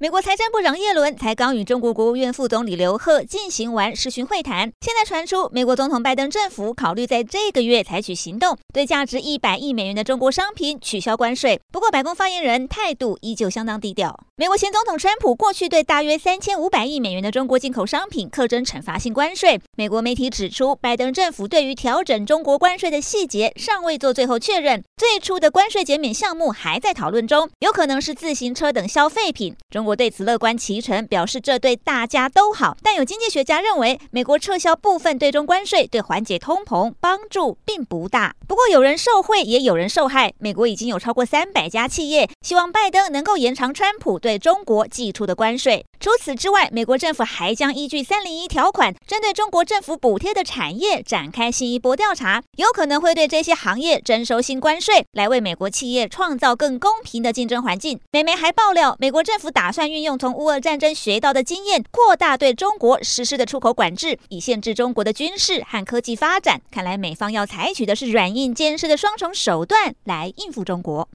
美国财政部长叶伦才刚与中国国务院副总理刘鹤进行完视讯会谈，现在传出美国总统拜登政府考虑在这个月采取行动，对价值一百亿美元的中国商品取消关税。不过，白宫发言人态度依旧相当低调。美国前总统川普过去对大约三千五百亿美元的中国进口商品课征惩罚性关税。美国媒体指出，拜登政府对于调整中国关税的细节尚未做最后确认，最初的关税减免项目还在讨论中，有可能是自行车等消费品。中我对此乐观其成，表示这对大家都好。但有经济学家认为，美国撤销部分对中关税，对缓解通膨帮助并不大。不过，有人受贿，也有人受害。美国已经有超过三百家企业希望拜登能够延长川普对中国寄出的关税。除此之外，美国政府还将依据三零一条款，针对中国政府补贴的产业展开新一波调查，有可能会对这些行业征收新关税，来为美国企业创造更公平的竞争环境。美媒还爆料，美国政府打算算运用。从乌俄战争学到的经验，扩大对中国实施的出口管制，以限制中国的军事和科技发展。看来美方要采取的是软硬兼施的双重手段来应付中国。